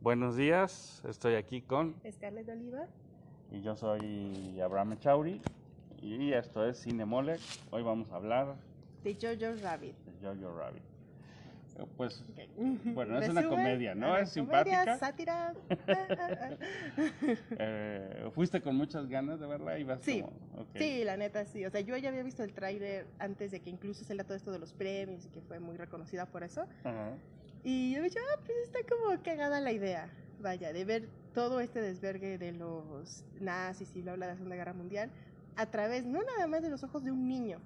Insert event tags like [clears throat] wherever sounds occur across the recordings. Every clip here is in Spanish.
Buenos días, estoy aquí con Scarlett Oliva. y yo soy Abraham Chauri y esto es Cinemolec. Hoy vamos a hablar De Jojo Rabbit. de Jojo Rabbit. Eh, Pues. Bueno, es una comedia, ¿no? ajá, Es comedia, simpática. sátira. [laughs] Eh, fuiste con muchas ganas de verla y vas Sí, como. Sí, la neta sí. O sea, yo ya había visto el tráiler antes de que incluso saliera todo esto de los premios y que fue muy reconocida por eso. Y yo me dije, ah, pues está como cagada la idea. Vaya, de ver todo este desvergue de los nazis y bla bla de la Segunda Guerra Mundial a través, no nada más de los ojos de un niño,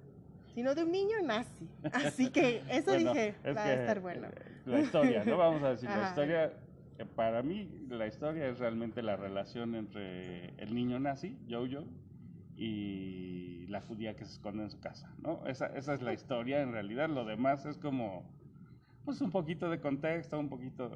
sino de un niño nazi. [laughs] Así que eso Bueno, dije, es va a estar bueno. eh, La historia, ¿no? Vamos a decir, la historia, eh, para mí, la historia es realmente la relación entre el niño nazi, Jojo, y la judía que se esconde en su casa, ¿no? Esa, esa es la historia, en realidad, lo demás es como, pues, un poquito de contexto, un poquito...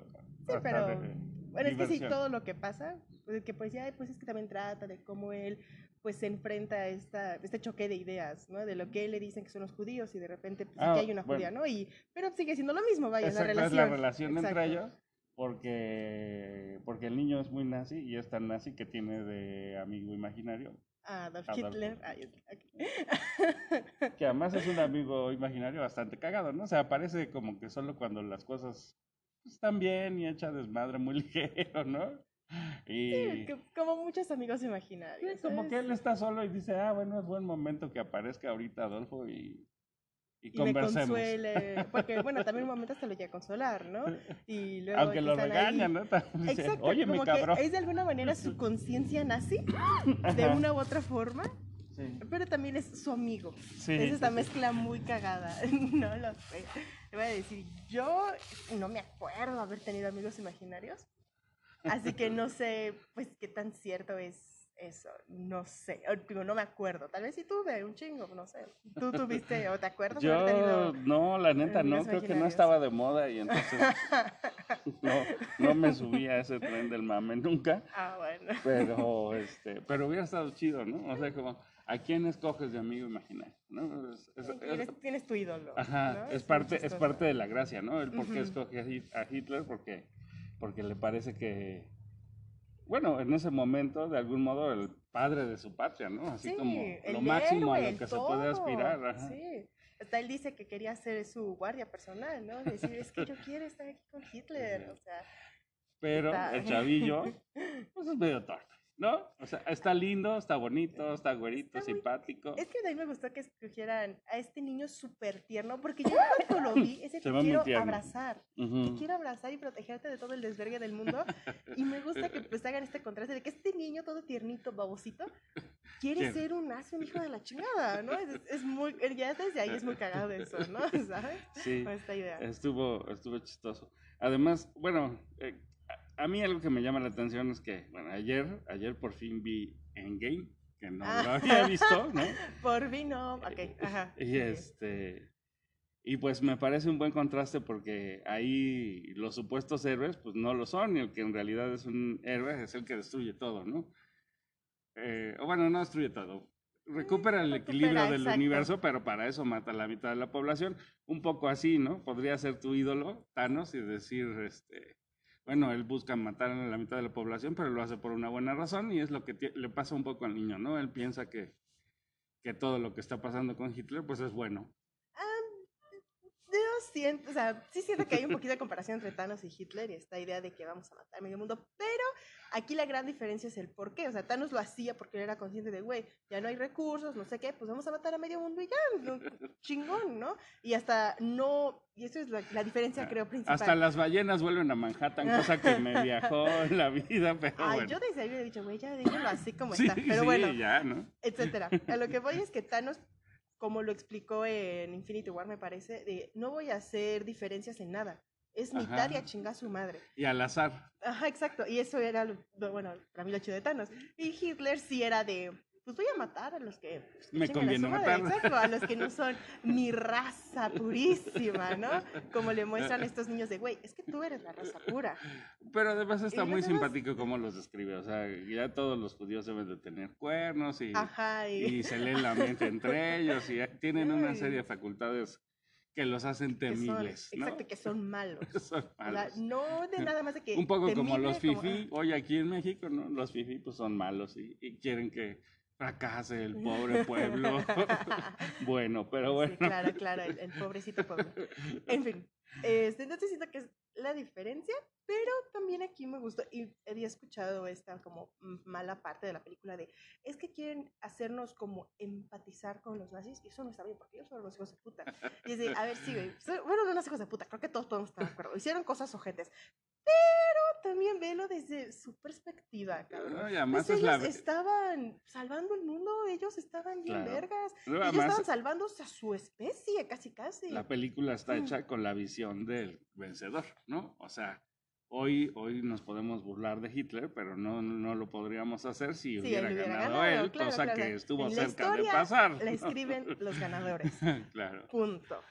Sí, pero de bueno, es que sí, todo lo que pasa, pues, que pues ya pues es que también trata de cómo él pues se enfrenta a esta, este choque de ideas, ¿no? De lo que él le dicen que son los judíos y de repente pues, sí Ah, que hay una bueno. judía, ¿no? Y, pero sigue siendo lo mismo, vaya, Exacto, la es relación. la relación entre ellos, porque, porque el niño es muy nazi y es tan nazi que tiene de amigo imaginario Adolf Adolf Hitler. Ay. [laughs] Que además es un amigo imaginario bastante cagado, ¿no? O sea, parece como que solo cuando las cosas están bien y echa desmadre muy [laughs] ligero, ¿no? Y Sí, que- como muchos amigos imaginarios. sí, como que él está solo y dice, ah, bueno, es buen momento que aparezca ahorita Adolfo y, y y me consuele, [laughs] porque bueno, también un momento hasta lo llega a consolar, ¿no? Y luego Aunque que lo regañan, ¿no? [laughs] Exacto, Oye, mi como que cabrón. es de alguna manera su [laughs] conciencia nazi, de una u otra forma, Sí, pero también es su amigo. sí, es esta sí, mezcla muy cagada. No lo sé. Te voy a decir, yo no me acuerdo haber tenido amigos imaginarios. Así que no sé, pues, qué tan cierto es eso. No sé. Digo, no me acuerdo. Tal vez sí tuve un chingo, no sé. ¿Tú tuviste o te acuerdas de haber Yo, tenido? no, la neta, no, creo que no estaba de moda y entonces [laughs] no, no me subí a ese tren del mame nunca, Ah, bueno. pero, este, pero hubiera estado chido, ¿no? O sea, como, ¿a quién escoges de amigo imaginario? ¿no? Es- es- es- Tienes, tienes tu ídolo. ajá, ¿no? es parte, es parte de la gracia, ¿no? El por qué Ujú. escoge a Hitler, porque, porque le parece que, bueno, en ese momento, de algún modo, el padre de su patria, ¿no? Así Sí, como lo máximo a héroe, lo el que se puede aspirar. Ajá. Sí. Hasta él dice que quería ser su guardia personal, ¿no? Decir, es que yo quiero estar aquí con Hitler. [laughs] O sea, Pero Está- el chavillo, [laughs] pues es medio torpe, ¿no? O sea, está lindo, está bonito, está güerito, Está muy- simpático. es que a mí me gustó que escogieran a este niño súper tierno, porque yo cuando lo vi, ese [laughs] Se te muy quiero abrazar. Te Ujú. quiero abrazar y protegerte de todo el desvergue del mundo. Y me gusta que pues hagan este contraste de que este niño todo tiernito, babosito, quiere ser un nazi, un hijo de la chingada, ¿no? Es, es muy, ya desde ahí es muy cagado eso, ¿no? [laughs] ¿Sabes? Sí, Con esta idea. estuvo, estuvo chistoso. Además, bueno, eh, a, mí algo que me llama la atención es que, bueno, ayer, ayer por fin vi Endgame, que no Ah. lo había visto, ¿no? [laughs] Por vino, ok, ajá. Y este, y pues me parece un buen contraste porque ahí los supuestos héroes, pues no lo son, y el que en realidad es un héroe es el que destruye todo, ¿no? Eh, o bueno, no destruye todo. Recupera el recupera, equilibrio del exacto. universo, pero para eso mata a la mitad de la población. Un poco así, ¿no? Podría ser tu ídolo, Thanos, y decir, este, bueno, él busca matar a la mitad de la población, pero lo hace por una buena razón, y es lo que le pasa un poco al niño, ¿no? Él piensa que, que todo lo que está pasando con Hitler, pues es bueno. Yo siento, o sea, sí siento que hay un poquito de comparación entre Thanos y Hitler y esta idea de que vamos a matar a medio mundo, pero aquí la gran diferencia es el por qué. O sea, Thanos lo hacía porque él era consciente de, güey, ya no hay recursos, no sé qué, pues vamos a matar a medio mundo y ya, no, chingón, ¿no? Y hasta no, y eso es la, la diferencia creo principal. Hasta las ballenas vuelven a Manhattan, cosa que me [laughs] viajó en la vida, pero Ay, bueno. yo desde ahí hubiera dicho, güey, ya déjenlo así como Sí, está. Pero sí, bueno, ya, ¿no? etcétera. A lo que voy es que [laughs] Thanos, como lo explicó en Infinity War, me parece, de no voy a hacer diferencias en nada. Es mitad y Ajá. a chingar su madre. Y al azar. Ajá, exacto. Y eso era, lo, bueno, para mí lo chido de Thanos. Y Hitler sí era de, pues voy a matar a los que pues, Me a conviene matar. Exacto, a los que no son mi raza purísima, ¿no? Como le muestran [laughs] estos niños de, güey, es que tú eres la raza pura. Pero además está muy demás- simpático cómo los describe. O sea, ya todos los judíos deben de tener cuernos y, Ajá, y, y se leen la mente entre ellos y tienen una serie de facultades que los hacen que son- temibles, ¿no? Exacto, que son malos. [laughs] Son O sea, malos. no de nada más de que. Un poco como los como, fifi, hoy aquí en México, ¿no? Los fifi pues son malos y, y quieren que fracase el pobre [laughs] pueblo. [laughs] bueno, pero bueno. Sí, claro, claro, el, el pobrecito pueblo. En fin, este, entonces siento que es la diferencia, pero también aquí me gustó y había escuchado esta como mala parte de la película de es que quieren hacernos como empatizar con los nazis y eso no está bien porque ellos son los hijos de puta. Y es de, a ver, sí, bueno, no los hijos de puta, creo que todos podemos estar de acuerdo. Hicieron cosas ojetes, también velo desde su perspectiva, cabrón. No, y Pues ellos la... estaban salvando el mundo, ellos estaban bien Claro. vergas. Ellos estaban salvándose a su especie, casi casi. la película está Mm. hecha con la visión del vencedor, ¿no? O sea, hoy, hoy nos podemos burlar de Hitler, pero no, no lo podríamos hacer si Sí, hubiera, ganado, ganado, él, claro, cosa claro. que estuvo En cerca de pasar. La escriben los ganadores. [laughs] claro. Punto.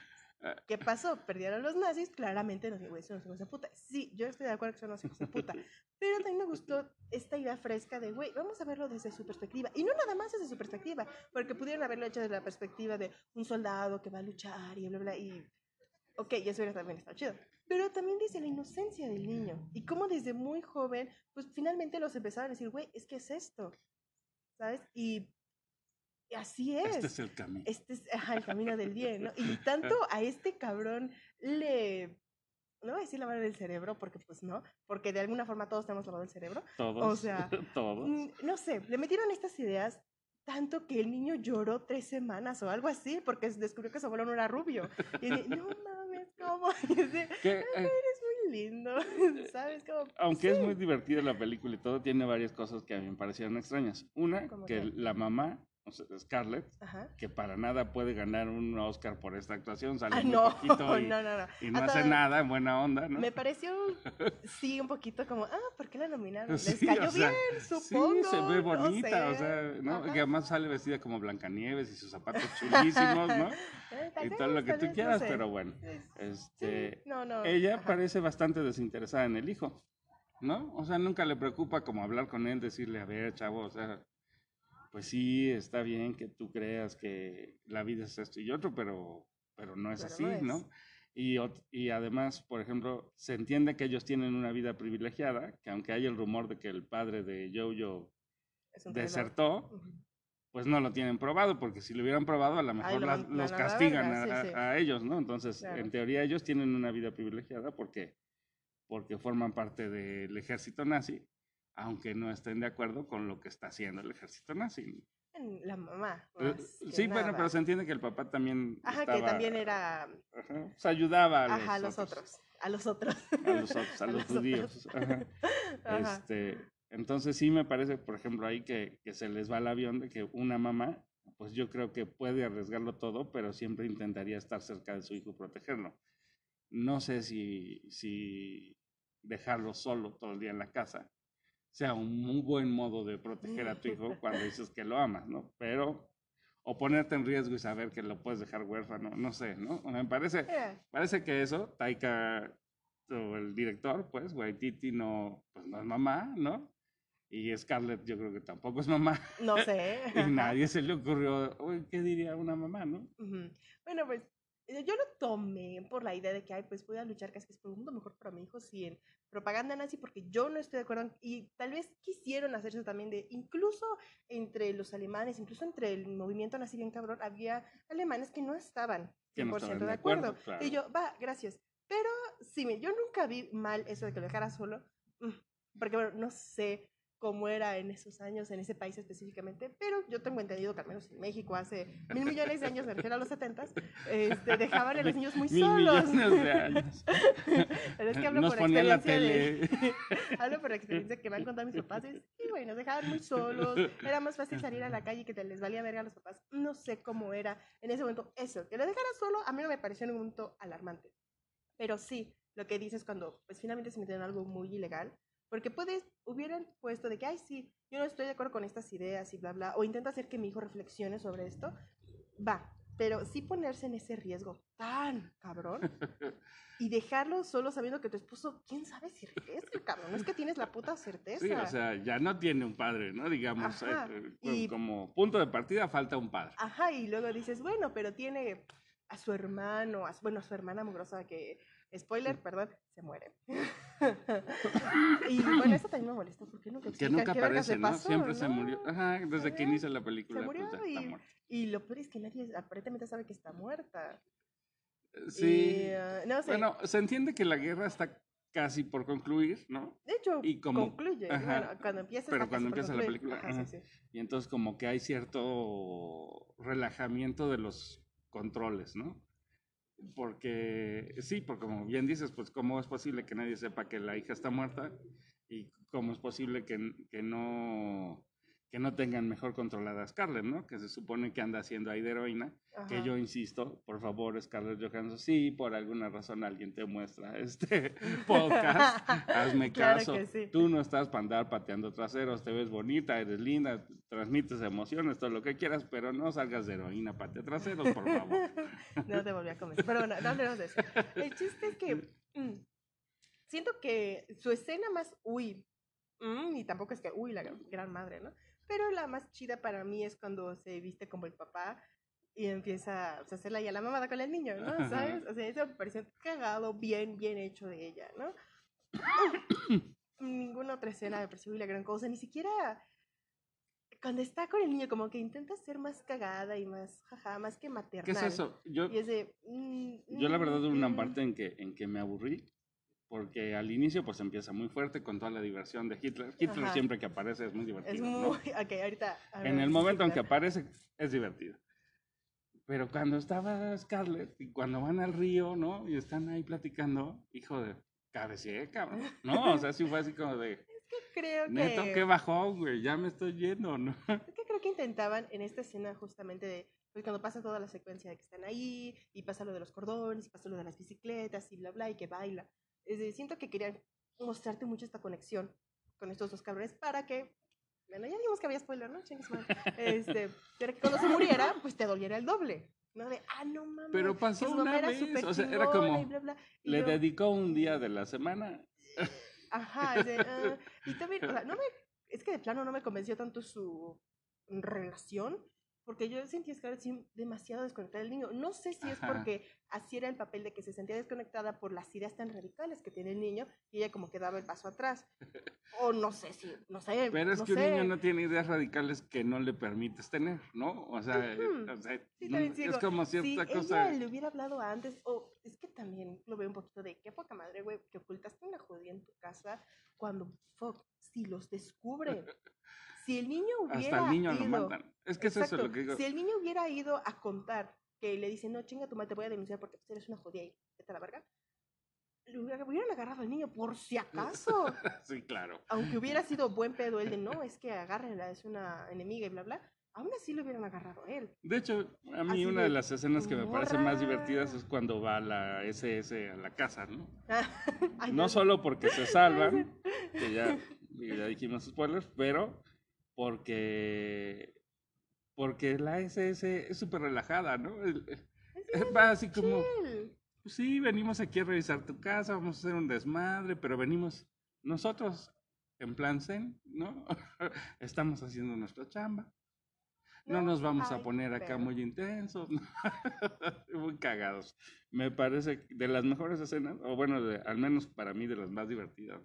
Ah. ¿Qué pasó? Perdieron los nazis, claramente los güey, son los hijos de puta. Sí, yo estoy de acuerdo que son los hijos de puta. [laughs] Pero también me gustó esta idea fresca de, güey, vamos a verlo desde su perspectiva. Y no nada más desde su perspectiva, porque pudieron haberlo hecho desde la perspectiva de un soldado que va a luchar y bla, bla, y... Ok, y eso hubiera también estado chido. Pero también desde la inocencia del niño. Y cómo desde muy joven, pues finalmente los empezaron a decir, güey, es que es esto. ¿Sabes? Y así es. Este es el camino. Este es ajá, el camino del bien, ¿no? Y tanto [laughs] a este cabrón le... No voy a decir lavar el cerebro, porque pues no, porque de alguna forma todos tenemos lavado el cerebro. Todos. sea, [laughs] todos. No sé, le metieron estas ideas tanto que el niño lloró tres semanas o algo así, porque descubrió que su abuelo no era rubio. Y dije, no mames, ¿cómo? [laughs] Y dice, Que, eh, eres muy lindo, ¿sabes? Como, aunque es muy divertida la película y todo, tiene varias cosas que a mí me parecieron extrañas. Una, ¿Cómo que cuál? la mamá, o Scarlett, Ajá. que para nada puede ganar un Oscar por esta actuación, sale Ah, muy no, poquito [laughs] y, no, no, no. y no hace nada en buena onda, ¿no? Me pareció, [laughs] sí, un poquito como, ah, ¿por qué la nominaron? Les Sí, cayó o sea, bien, supongo. Sí, se ve no bonita, o sé. sea, ¿no? Ajá. Que además sale vestida como Blancanieves y sus zapatos chulísimos, ¿no? [laughs] Eh, y todo lo que tú no quieras, sé. pero bueno. Es- sí, Este, no, no. ella ajá. parece bastante desinteresada en el hijo, ¿no? O sea, nunca le preocupa como hablar con él, decirle, a ver, chavo, o sea, pues sí, está bien que tú creas que la vida es esto y otro, pero, pero no es Pero así, no es. ¿no? Y, y además, por ejemplo, se entiende que ellos tienen una vida privilegiada, que aunque hay el rumor de que el padre de Jojo desertó, pues no lo tienen probado, porque si lo hubieran probado, a lo mejor lo los castigan a, sí, sí. a- a ellos, ¿no? Entonces, Claro. en teoría, ellos tienen una vida privilegiada porque, porque forman parte del ejército nazi, aunque no estén de acuerdo con lo que está haciendo el ejército nazi. La mamá. Eh, más sí, bueno, pero se entiende que el papá también Ajá, que también era. ajá, ayudaba a los, Ajá, a los otros. A los otros. a los otros, [laughs] a A los judíos. ajá. [laughs] Ajá. Este, entonces sí me parece, por ejemplo, ahí que, que se les va el avión de que una mamá, pues yo creo que puede arriesgarlo todo, pero siempre intentaría estar cerca de su hijo y protegerlo. No sé si, si dejarlo solo todo el día en la casa sea un muy buen modo de proteger a tu hijo cuando dices que lo amas, ¿no? Pero, o ponerte en riesgo y saber que lo puedes dejar huérfano, no sé, ¿no? Me parece, Eh, Parece que eso, Taika, o el director, pues, Waititi no, pues no es mamá, ¿no? Y Scarlett yo creo que tampoco es mamá. no sé. [laughs] Y nadie se le ocurrió, "Uy, ¿qué diría una mamá, no? Bueno, pues yo lo tomé por la idea de que, ay, pues voy a luchar casi por un mundo mejor para mi hijo, sí, en propaganda nazi, porque yo no estoy de acuerdo. Y tal vez quisieron hacerse también de, incluso entre los alemanes, incluso entre el movimiento nazi bien cabrón, había alemanes que no estaban Que 100% no estaban de de acuerdo. acuerdo, claro. Y yo, va, gracias. Pero sí, yo nunca vi mal eso de que lo dejara solo, mm, porque bueno, no sé cómo era en esos años, en ese país específicamente, pero yo tengo entendido que al menos en México hace mil millones de años, me refiero a los setentas, este, dejaban a los niños muy Mil solos. millones de años. Pero es que hablo Nos por experiencia de... [laughs] hablo por experiencia que me han contado mis papás. Y sí, güey, nos dejaban muy solos. Era más fácil salir a la calle que te les valía verga a los papás. No sé cómo era en ese momento eso. Que lo dejara solo, a mí no me pareció en un momento alarmante. Pero sí, lo que dices cuando pues finalmente se metieron en algo muy ilegal. Porque puedes, hubieran puesto de que, ay, sí, yo no estoy de acuerdo con estas ideas y bla, bla. O intenta hacer que mi hijo reflexione sobre esto. Va, pero sí ponerse en ese riesgo tan cabrón [laughs] y dejarlo solo sabiendo que tu esposo, quién sabe si regresa, cabrón. No es que tienes la puta certeza. Sí, o sea, ya no tiene un padre, ¿no? Digamos, Ajá, eh, eh, y- como punto de partida falta un padre. Ajá, y luego dices, bueno, pero tiene a su hermano, a su- bueno, a su hermana mugrosa que, spoiler, perdón, se muere. [laughs] [laughs] y bueno, eso también me molesta, porque nunca Que nunca aparece, ¿no? pasó, Siempre se murió. Ajá, desde que inicia la película. Se murió pues, ya está y, muerta. y lo peor es que nadie aparentemente sabe que está muerta. Sí. Y, ah, no sé, Bueno, se entiende que la guerra está casi por concluir, ¿no? de hecho, y como- concluye. ajá, bueno, cuando empieza pero está cuando empieza la película, Ajá, ajá. sí, sí. Y entonces como que hay cierto relajamiento de los controles, ¿no? Porque, sí, porque como bien dices, pues cómo es posible que nadie sepa que la hija está muerta y cómo es posible que, que no que no tengan mejor controlada a Scarlett, ¿no? Que se supone que anda haciendo ahí de heroína, que yo insisto, por favor, Scarlett Johansson, sí, por alguna razón alguien te muestra este podcast, [laughs] hazme Claro caso. sí. Tú no estás para andar pateando traseros, te ves bonita, eres linda, transmites emociones, todo lo que quieras, pero no salgas de heroína, patea traseros, por favor. [laughs] no te volví a convencer. Pero bueno, no hablemos de eso. El chiste es que mm, siento que su escena más uy, mm, y tampoco es que uy, la gran, gran madre, ¿no? Pero la más chida para mí es cuando se viste como el papá y empieza pues, a hacerla ya la mamada con el niño, ¿no? Ajá. ¿Sabes? O sea, eso me pareció cagado, bien, bien hecho de ella, ¿no? [coughs] Ninguna otra escena me pareció la gran cosa, ni siquiera cuando está con el niño, como que intenta ser más cagada y más, jaja, más que maternal. ¿Qué es eso? Yo, Y es de... mm, yo la verdad hubo una mm, parte en que, en que me aburrí, porque al inicio pues empieza muy fuerte con toda la diversión de Hitler. Hitler Ajá. siempre que aparece es muy divertido. Es ¿no? muy... [laughs] Ok, ahorita... En el momento en que Hitler. aparece es divertido. Pero cuando estaba Scarlett y cuando van al río, ¿no? Y están ahí platicando, hijo de cabecé, cabrón. No, o sea, sí fue así como de, [laughs] Creo que... neto, qué bajón, güey, ya me estoy yendo, ¿no? Es que creo que intentaban en esta escena justamente de... Pues cuando pasa toda la secuencia de que están ahí, y pasa lo de los cordones, y pasa lo de las bicicletas, y bla, bla, y que baila. Es decir, siento que querían mostrarte mucho esta conexión con estos dos cabrones para que... Bueno, ya dijimos que había spoiler, ¿no? Este, pero que cuando se muriera, pues te doliera el doble. ¿No? De, ah, no mames. Pero pasó una vez, súper o sea, era como, bla, bla. Le yo- dedicó un día de la semana. Ajá, de, ah, y también, o sea, no me, es que de plano no me convenció tanto su relación, porque yo sentía a Scarlett sí demasiado desconectada del niño. No sé si es Ajá. porque así era el papel de que se sentía desconectada por las ideas tan radicales que tiene el niño y ella como que daba el paso atrás. [laughs] O no sé si, no sé. Pero es no que un sé. niño no tiene ideas radicales que no le permites tener, ¿no? O sea, eh, Ujú. o sea, Sí, no- es como Si cierta ella cosa. le hubiera hablado antes, o es que también lo veo un poquito de qué poca madre, güey, que ocultaste una judía en tu casa cuando, fuck, si los descubren. [laughs] Si el niño hubiera Hasta el niño lo ido- matan. Es que es eso Exacto, lo que digo. Si el niño hubiera ido a contar que le dice, no, chinga tu madre, te voy a denunciar porque tú eres una judía y vete a la verga, le hubiera- hubieran agarrado al niño por si acaso. [laughs] Sí, claro. Aunque hubiera sido buen pedo el de, no, es que agárrenla, es una enemiga y bla, bla, aún así lo hubieran agarrado a él. De hecho, a mí Así una de, de las escenas que me parecen más divertidas es cuando va la SS a la casa, ¿no? [laughs] Ay, No Dios. solo porque se salvan, [laughs] que ya, ya dijimos spoilers, pero porque porque la SS es súper relajada, ¿no? El- Va así como, sí, venimos aquí a revisar tu casa, vamos a hacer un desmadre, pero venimos nosotros en plan zen, ¿no? [laughs] Estamos haciendo nuestra chamba. No nos vamos a poner acá muy intensos, [laughs] muy cagados. Me parece de las mejores escenas, o bueno, de- al menos para mí de las más divertidas.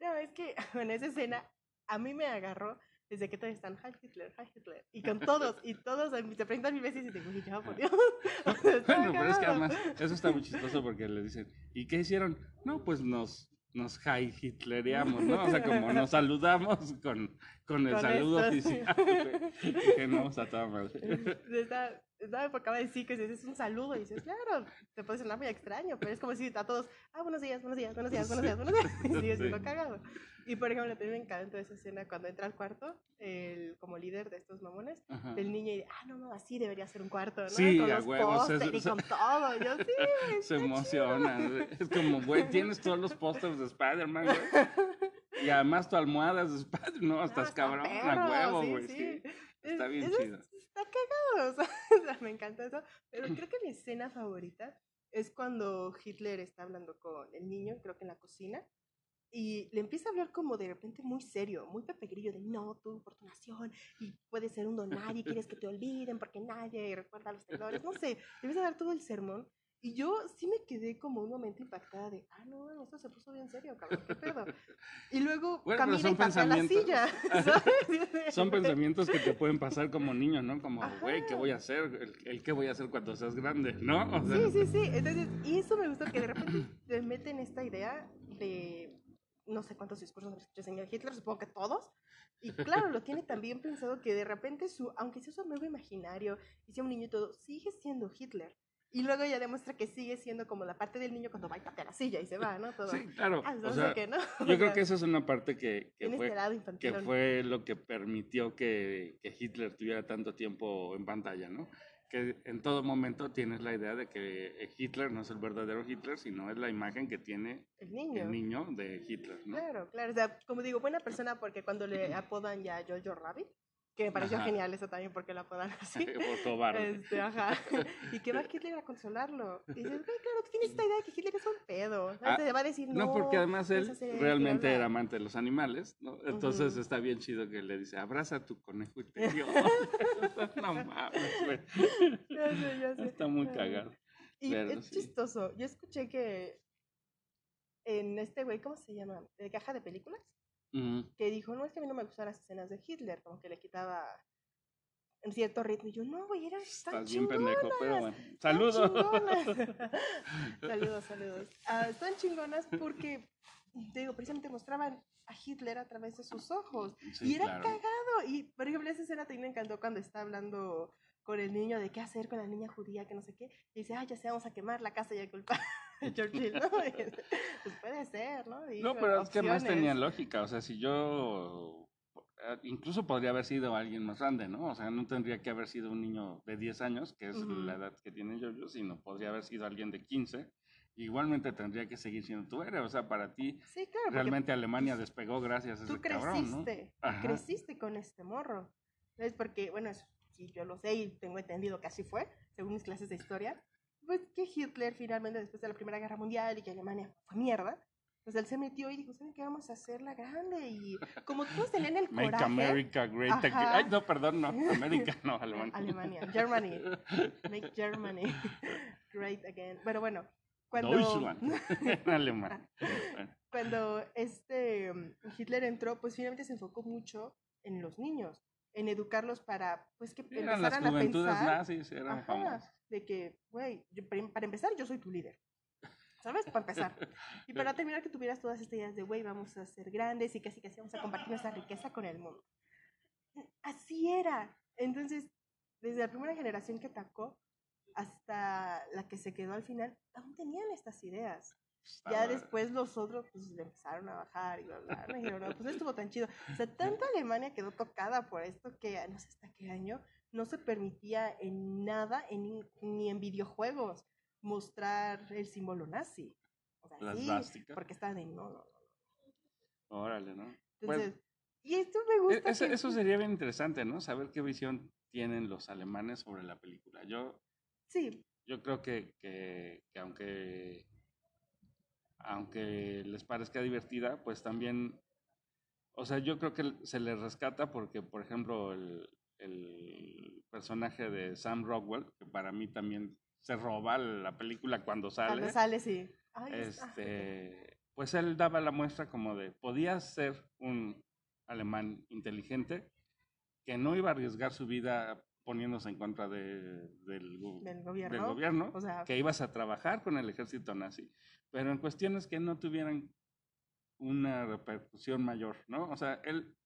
No, es que [laughs] en esa escena a mí me agarró desde que todos están Heil Hitler, Heil Hitler. Y con [laughs] todos, y todos se preguntan mil veces y digo, uy, ya, [laughs] por Dios. [laughs] O sea, está Bueno, pero es que además, eso está muy chistoso porque le dicen, ¿y qué hicieron? No, pues nos, nos high hitlereamos, ¿no? O sea, como nos saludamos con, con el Con saludo estos. oficial. Dije, no, está toda madre. Está, está porque acaba de decir que es un saludo y dices, claro, te puede sonar muy extraño, pero es como si a todos, ah, buenos días, buenos días, buenos días, buenos días, buenos días, [laughs] y sigue siendo cagado. Y por ejemplo, también me encanta esa escena cuando entra al cuarto, el, como líder de estos mamones, Ajá. del niño y, ah, no, no, así debería ser un cuarto, ¿no? Sí, con a los huevo, se- y se- con todo. Yo, sí, [laughs] Se emociona. Es como, güey, tienes todos los pósters de Spider-Man, güey. Y además tu almohada es de Spider-Man. No, No, [laughs] estás está cabrón, a huevo, güey. sí. sí. Está Es- bien es- chido. Está cagado, [laughs] o sea, me encanta eso. Pero creo que mi escena favorita es cuando Hitler está hablando con el niño, creo que en la cocina, y le empieza a hablar como de repente muy serio, muy Pepe Grillo, de no, tú por tu nación, y puedes ser un don nadie, quieres que te olviden porque nadie recuerda a los temblores, no sé, le empieza a dar todo el sermón. Y yo sí me quedé como un momento impactada de, ah, no, esto se puso bien serio, cabrón, qué pedo. Y luego Bueno, camina son y patea la pensamientos. silla. [laughs] ¿sabes? Son pensamientos que te pueden pasar como niño, ¿no? Como, güey, ¿qué voy a hacer? El, el qué voy a hacer cuando seas grande, ¿no? O sea, Sí, sí, sí. Entonces, y eso me gustó que de repente te meten esta idea de no sé cuántos discursos señor Hitler, supongo que todos. Y claro, lo tiene también pensado que de repente su, aunque sea su amigo imaginario y sea un niño y todo, sigue siendo Hitler. Y luego ya demuestra que sigue siendo como la parte del niño cuando va y patea la silla y se va, ¿no? Todo. Sí, claro. Ah, O sea, qué, ¿no? [laughs] Yo creo que esa es una parte que, que fue, que fue lo que permitió que, que Hitler tuviera tanto tiempo en pantalla, ¿no? Que en todo momento tienes la idea de que Hitler no es el verdadero Hitler, sino es la imagen que tiene El niño. el niño de Hitler, ¿no? Claro, claro. O sea, como digo, buena persona porque cuando le apodan ya Jojo Rabbit, que me pareció Ajá. genial eso también porque lo apodan [laughs] así. Por. Este, ajá. [laughs] Y que va Hitler a consolarlo. Y dices, güey, claro, tú tienes esta idea de que Hitler es un pedo. Ah, Te va a decir, no. No, porque además él realmente era bla". amante de los animales, ¿no? Entonces está bien chido que le dice, abraza a tu conejo y te [laughs] dio. no mames, güey. Ya sé, ya sé. Está muy cagado. Y Pero es sí. chistoso. Yo escuché que en este güey, ¿cómo se llama? De caja de películas, Que dijo, no, es que a mí no me gustan las escenas de Hitler, como que le quitaba en cierto ritmo. Y yo, no, güey, era tan Estás bien pendejo, pero bueno. Saludos. [laughs] saludos, saludos. Ah, están chingonas porque, te digo, precisamente mostraban a Hitler a través de sus ojos. Sí, y era claro. cagado. Y, por ejemplo, esa escena también me encantó cuando está hablando con el niño de qué hacer con la niña judía, que no sé qué. Y dice, ah, ya sé, vamos a quemar la casa y a culpar [laughs] Churchill, ¿no? [laughs] pues puede ser, ¿no? No, pero es que más opciones. tenía lógica. O sea, si yo. eh, Incluso podría haber sido alguien más grande, ¿no? O sea, no tendría que haber sido un niño de 10 años, que es Ujú. la edad que tiene yo, sino podría haber sido alguien de 15. Igualmente tendría que seguir siendo tu héroe. O sea, para ti, Sí, claro, realmente Alemania despegó gracias a tú ese cabrón, ¿no? creciste, Ajá. creciste con este morro. Es porque, bueno, sí, yo lo sé y tengo entendido que así fue, según mis clases de historia. Pues que Hitler finalmente, después de la Primera Guerra Mundial y que Alemania fue mierda, pues él se metió y dijo, ¿saben qué? Vamos a hacerla grande. Y como todos tenían el Make coraje... America great again. Ay, no, perdón, no. América, no, [laughs] Alemania. Alemania, Germany. Make Germany great again. Pero bueno, cuando... Deutschland. [laughs] en alemán. Cuando este mm, Hitler entró, pues finalmente se enfocó mucho en los niños, en educarlos para, pues que Eran las a pensar nazis, eran ajá, famosas. de que, güey, para empezar yo soy tu líder, ¿sabes? Para empezar. [laughs] Y para terminar que tuvieras todas estas ideas de, güey, vamos a ser grandes y casi casi vamos a compartir nuestra riqueza con el mundo. Así era. Entonces, desde la primera generación que atacó hasta la que se quedó al final, aún tenían estas ideas ya después los otros pues le empezaron a bajar y bla, bla, dijeron, no, pues no estuvo tan chido. O sea, tanto [laughs] Alemania quedó tocada por esto que no sé hasta qué año no se permitía en nada, en, ni en videojuegos, mostrar el símbolo nazi. O sea, sí, porque estaban en no, no, no. Órale, ¿no? Entonces, y esto me E- gusta. Eso, que- eso sería bien interesante, ¿no? Saber qué visión tienen los alemanes sobre la película. Yo, Sí, yo creo que, que, que aunque, aunque les parezca divertida, pues también, o sea, yo creo que se les rescata porque, por ejemplo, el, el personaje de Sam Rockwell, que para mí también se roba la película cuando sale, cuando sale, sí. Ay, este, pues él daba la muestra como de, podía ser un alemán inteligente que no iba a arriesgar su vida poniéndose en contra de- del, gu- del del gobierno. gobierno, O sea, que ibas a trabajar con el ejército nazi, pero en cuestiones que no tuvieran una repercusión mayor, ¿no? O sea, él,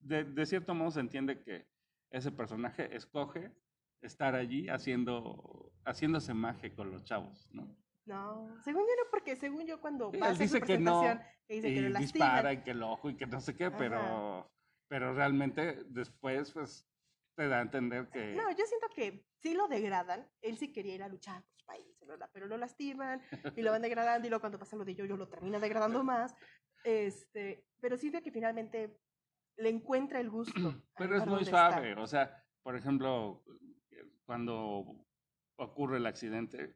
de, de cierto modo se entiende que ese personaje escoge estar allí haciendo, haciéndose magia con los chavos, ¿no? no, según yo no, porque según yo cuando Sí, va a él hacer su dice que no, presentación, que dice que y lo lastiman. dispara y que el ojo y que no sé qué, Ajá. pero, pero realmente después pues te da a entender que No, yo siento que sí lo degradan. Él sí quería ir a luchar por su país, ¿verdad? pero lo lastiman y lo van degradando y luego cuando pasa lo de yo, yo lo termina degradando más. Este, pero siento que finalmente le encuentra el gusto. [clears throat] pero es muy está. suave, o sea, por ejemplo, cuando ocurre el accidente,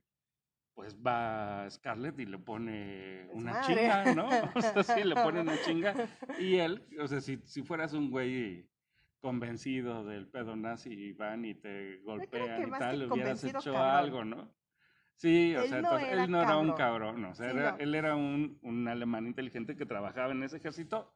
pues va Scarlett y le pone Es una madre. chinga, ¿no? [laughs] O sea, sí, le pone una [laughs] chinga. Y él, o sea, si, si fueras un güey convencido del pedo nazi y van y te golpean y tal, hubieras hecho cabrón. algo, ¿no? Sí, o Él sea, no entonces, él no era un cabrón. cabrón, o sea, Sí, era- no. él era un, un alemán inteligente que trabajaba en ese ejército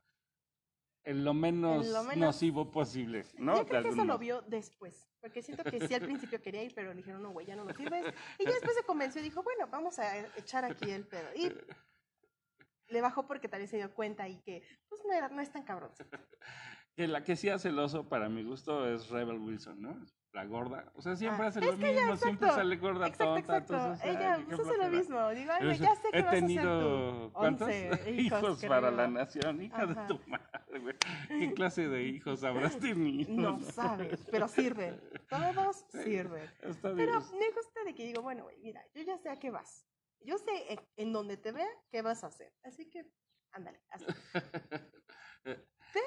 en lo menos, lo menos- nocivo posible, ¿no? Yo creo que eso lo vio después. Porque siento que sí al principio quería ir, pero le dijeron, no, güey, ya no lo sirves. Y ya después se convenció y dijo, bueno, vamos a echar aquí el pedo. Y le bajó porque también se dio cuenta y que, pues no, era, no es tan cabrón. Que la que sí hace el oso, para mi gusto, es Rebel Wilson, ¿no? La gorda. O sea, siempre Ah, hace lo mismo, siempre sale gorda Exacto, tonta. exacto. Entonces, ay, Ella qué pues, hace lo mismo. Digo, ay, ya sé que He vas a hacer tenido. ¿cuántos? 11 [laughs] hijos para la nación, hija Ajá. de tu madre, güey. ¿Qué clase de [laughs] hijos habrás tenido? No sabes, pero sirven. Todos Sí. sirven. Está bien. Pero me gusta de que digo, bueno, güey, mira, yo ya sé a qué vas. Yo sé en, en donde te vea qué vas a hacer. Así que, ándale, hazlo. [laughs] Pero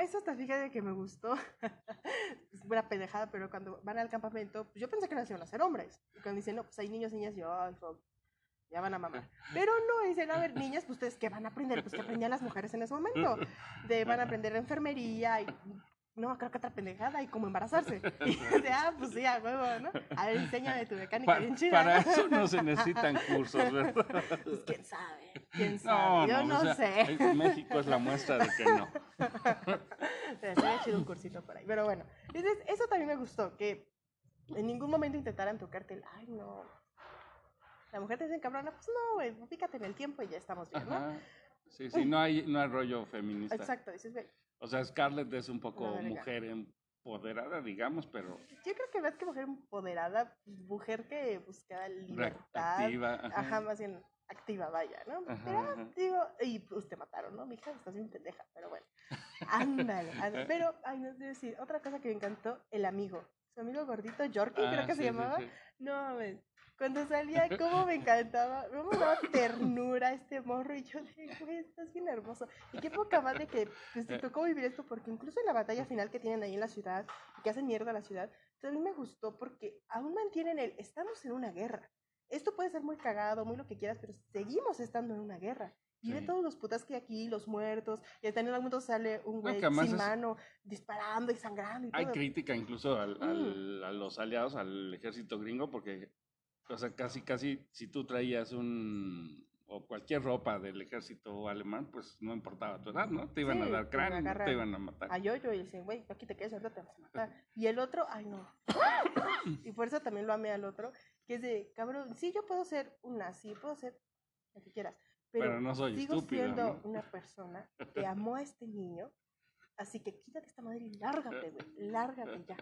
eso hasta fíjate que me gustó. [laughs] es una pendejada, pero cuando van al campamento, pues yo pensé que no iban a ser hombres. Y cuando dicen, no, pues hay niños niñas, yo, ay, ya van a mamar. Pero no, dicen, a ver, niñas, pues ustedes, ¿qué van a aprender? Pues que aprendían las mujeres en ese momento. De, van a [laughs] aprender enfermería y no, creo que otra pendejada y cómo embarazarse. [laughs] Y de, ah, pues sí, a huevo, ¿no? A ver, enséñame tu mecánica Pa- bien chida. para eso no se necesitan cursos, ¿verdad? Pues quién sabe, quién No, sabe. Yo no, no, o sea, sé. México es la muestra de que no. [laughs] Sería chido un cursito por ahí. Pero bueno, entonces eso también me gustó, que en ningún momento intentaran tocarte el, ay, no. La mujer te dice cabrona, pues no, güey, fíjate en el tiempo y ya estamos bien, ¿no? Ajá. Sí, sí, no hay, no hay rollo feminista. Exacto, dices, güey, O sea, Scarlett es un poco mujer empoderada, digamos, pero yo creo que más que mujer empoderada, mujer que busca libertad. reactiva. ajá. Ajá, más bien activa, vaya, ¿no? Ajá, pero, ajá. digo, y pues te mataron, ¿no? Mija, estás bien pendeja, pero bueno. Ándale, ándale. [laughs] Pero, ay, no sé decir, otra cosa que me encantó, el amigo. Su amigo gordito, Yorkie, Ah, creo que sí, se sí, llamaba. sí. No mames. Cuando salía, cómo me encantaba. Me daba ternura este morro. Y yo dije, güey, estás bien hermoso. Y qué poca madre que pues, te tocó vivir esto, porque incluso en la batalla final que tienen ahí en la ciudad, que hacen mierda a la ciudad, también me gustó porque aún mantienen el. Estamos en una guerra. Esto puede ser muy cagado, muy lo que quieras, pero seguimos estando en una guerra. Y ve Sí. todos los putas que hay aquí, los muertos, y hasta en algún momento sale un No, güey además sin es- mano, disparando y sangrando y Hay todo. crítica incluso al, Mm. al- a los aliados, al ejército gringo, porque, o sea, casi, casi, si tú traías un, o cualquier ropa del ejército alemán, pues no importaba tu edad, ¿no? Te iban a Sí, dar cráneo, te iban a matar. a Yoyo y dicen, güey, aquí te quedas, ahorita te vas a matar. Y el otro, ay no. [coughs] y por eso también lo amé al otro, que es de, cabrón, sí, yo puedo ser un nazi, puedo ser lo que quieras, pero, Pero no soy sigo estúpido, siendo ¿no? una persona [laughs] que amó a este niño, así que quítate esta madre y lárgate, güey, lárgate ya.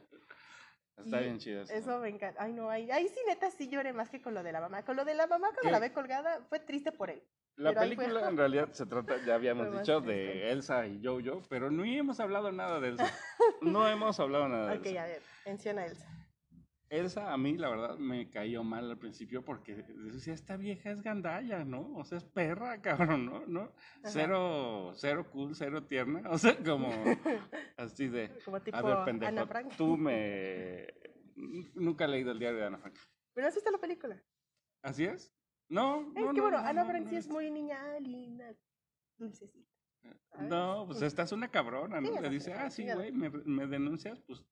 Está Y bien chido eso. Eso me encanta. Ay, no, ahí, ahí sí, neta, sí lloré más que con lo de la mamá. Con lo de la mamá, cuando ¿Qué? la ve colgada, fue triste por él. La pero ahí fue- película en realidad se trata, ya habíamos dicho, de Elsa y Jojo, pero no hemos hablado nada de Elsa. [laughs] No hemos hablado nada de Ok, Elsa. a ver, menciona a Elsa. Elsa a mí, la verdad, me cayó mal al principio porque decía, esta vieja es gandalla, ¿no? O sea, es perra, [laughs] cabrón, ¿no? ¿No? Cero, cero cool, cero tierna. [laughs] O sea, como [laughs] así de, Como tipo a ver, pendejo, Ana Frank. tú me... Nunca he leído el diario de Ana Frank. ¿Pero has visto la película? ¿Así es? No, Es no, que no, bueno, no, Ana Frank sí es muy niña linda, dulcecita. ¿sabes? No, pues esta es una cabrona, ¿no? Chingas Le dice, ah, sí, güey, me, me denuncias, pues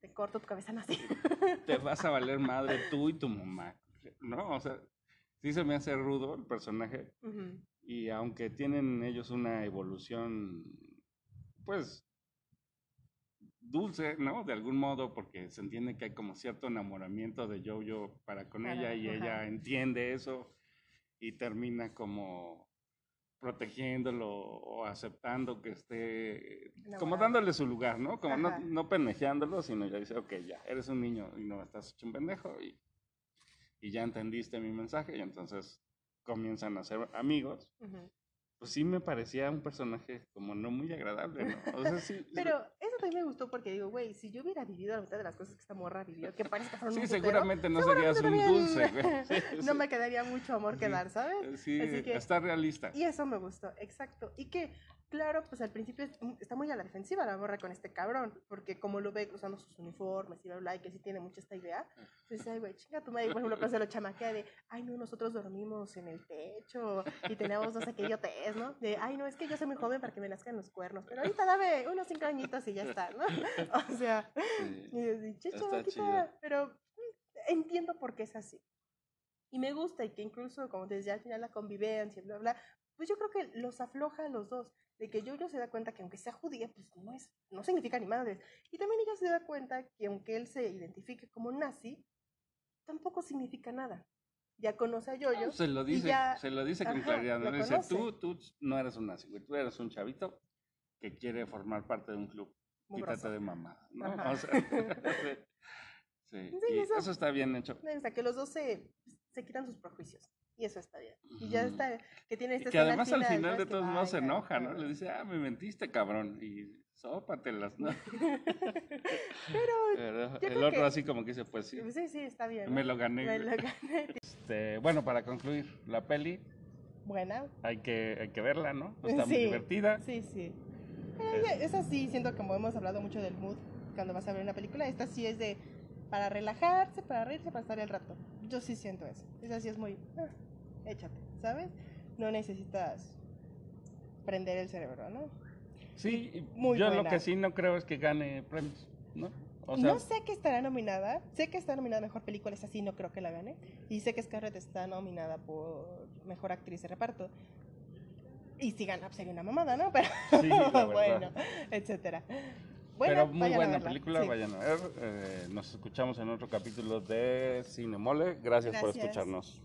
Te corto tu cabeza así. te vas a valer madre tú y tu mamá. ¿No? O sea, sí se me hace rudo el personaje. Y aunque tienen ellos una evolución, pues, dulce, ¿no? De algún modo, porque se entiende que hay como cierto enamoramiento de Jojo para con Para- ella y ella entiende eso y termina como protegiéndolo o aceptando que esté, como dándole su lugar, ¿no? Como no, Ajá. no pendejeándolo, sino ya dice, ok, ya, eres un niño y no estás hecho un pendejo y, y ya entendiste mi mensaje y entonces comienzan a ser amigos. Pues sí me parecía un personaje como no muy agradable, ¿no? O sea, sí. [laughs] Pero eso también me gustó porque digo, güey, si yo hubiera vivido la mitad de las cosas que esta morra vivió, que parece que fueron Sí, un putero, seguramente no serías un dulce, [laughs] güey. Sí, no me quedaría mucho amor que dar, ¿sabes? Sí, Así que- está realista. Y eso me gustó, exacto. Y que claro, pues al principio es- está muy a la defensiva la morra con este cabrón, porque como lo ve usando sus uniformes y bla, bla, y que sí tiene mucha esta idea, pues ay, güey, chinga tu madre, por ejemplo, cuando se lo chamaquea de, ay, no, nosotros dormimos en el techo y tenemos no sé qué ¿no? De, ay, no, es que yo soy muy joven para que me nazcan los cuernos, pero ahorita dame unos cinco añitos y ya está, ¿no? [laughs] O sea, Sí. y así, "Che, Está chamaquita", chido. pero entiendo por qué es así. Y me gusta y que incluso, como te decía, al final la convivencia, bla, bla, pues yo creo que los afloja a los dos. De que Jojo se da cuenta que aunque sea judía, pues no, es, no significa ni madres. Y también ella se da cuenta que aunque él se identifique como nazi, tampoco significa nada. Ya conoce a Jojo. Se lo dice, ya- se lo dice con ajá, claridad. ¿no? Dice, tú, tú no eres un nazi, güey, tú eres un chavito que quiere formar parte de un club. Quítate de mamada, ¿no? O sea, [laughs] [laughs] sí, eso- eso está bien hecho. O sea, que los dos se, se quitan sus prejuicios. Y eso está bien. Y ya está, que tiene Y esta que escena además al final de Que todos modos se enoja, ¿no? Le dice, ah, me mentiste, cabrón. Y sópatelas, ¿no? [laughs] Pero, el otro que- así como que dice, pues sí, sí, sí, está bien. me ¿no? lo gané. Me lo gané. [laughs] Este, bueno, para concluir, la peli Buena. hay que, hay que verla, ¿no? [laughs] Está muy divertida. Sí, sí. Ya- esa sí, siento que como hemos hablado mucho del mood cuando vas a ver una película, esta sí es de para relajarse, para reírse, para estar el rato. Yo sí siento eso. Esa sí es muy... ah, échate, ¿sabes? No necesitas prender el cerebro, ¿no? Sí, Muy yo lo que sí no creo es que gane premios, ¿no? O sea, no sé que estará nominada. Sé que está nominada a Mejor Película, esa sí no creo que la gane. Y sé que Scarlett está nominada por Mejor Actriz de Reparto. Y si gana, pues sería una mamada, ¿no? [laughs] Pero Sí, bueno, etcétera. Bueno, pero muy buena verla, película, sí. vayan a ver. Eh, nos escuchamos en otro capítulo de Cine Mole. Gracias. por Gracias. escucharnos.